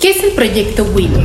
¿Qué es el proyecto Willow?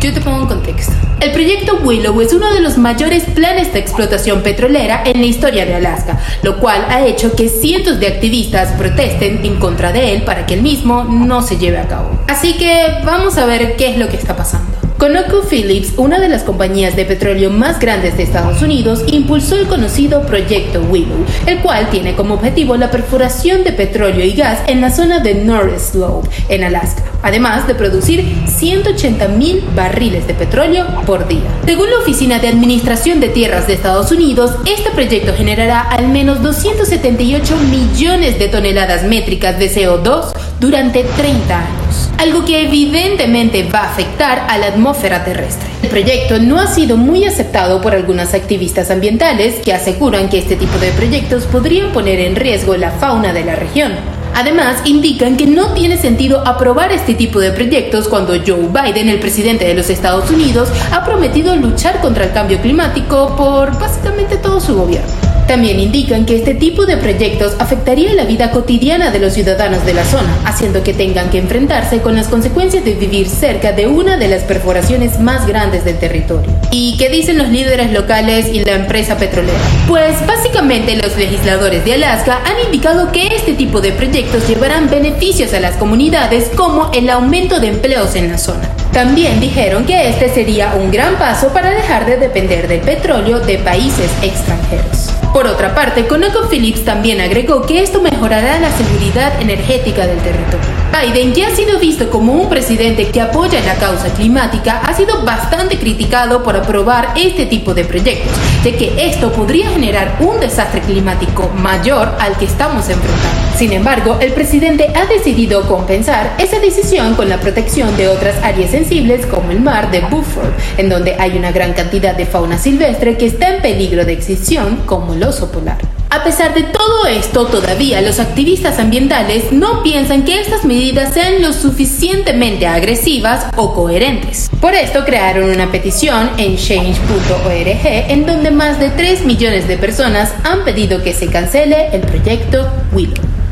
Yo te pongo en contexto. El proyecto Willow es uno de los mayores planes de explotación petrolera en la historia de Alaska, lo cual ha hecho que cientos de activistas protesten en contra de él para que el mismo no se lleve a cabo. Así que vamos a ver qué es lo que está pasando. ConocoPhillips, una de las compañías de petróleo más grandes de Estados Unidos, impulsó el conocido Proyecto Willow, el cual tiene como objetivo la perforación de petróleo y gas en la zona de North Slope, en Alaska, además de producir 180 mil barriles de petróleo por día. Según la Oficina de Administración de Tierras de Estados Unidos, este proyecto generará al menos 278 millones de toneladas métricas de CO2 durante 30 años algo que evidentemente va a afectar a la atmósfera terrestre. El proyecto no ha sido muy aceptado por algunas activistas ambientales que aseguran que este tipo de proyectos podrían poner en riesgo la fauna de la región. Además, indican que no tiene sentido aprobar este tipo de proyectos cuando Joe Biden, el presidente de los Estados Unidos, ha prometido luchar contra el cambio climático por básicamente todo su gobierno. También indican que este tipo de proyectos afectaría la vida cotidiana de los ciudadanos de la zona, haciendo que tengan que enfrentarse con las consecuencias de vivir cerca de una de las perforaciones más grandes del territorio. ¿Y qué dicen los líderes locales y la empresa petrolera? Pues básicamente los legisladores de Alaska han indicado que este tipo de proyectos llevarán beneficios a las comunidades como el aumento de empleos en la zona. También dijeron que este sería un gran paso para dejar de depender del petróleo de países extranjeros. Por otra parte, ConocoPhillips también agregó que esto mejorará la seguridad energética del territorio. Biden, que ha sido visto como un presidente que apoya la causa climática, ha sido bastante criticado por aprobar este tipo de proyectos, de que esto podría generar un desastre climático mayor al que estamos enfrentando. Sin embargo, el presidente ha decidido compensar esa decisión con la protección de otras áreas sensibles como el mar de Beaufort, en donde hay una gran cantidad de fauna silvestre que está en peligro de extinción, como el oso polar. A pesar de todo esto, todavía los activistas ambientales no piensan que estas medidas sean lo suficientemente agresivas o coherentes. Por esto crearon una petición en change.org en donde más de 3 millones de personas han pedido que se cancele el proyecto Willow.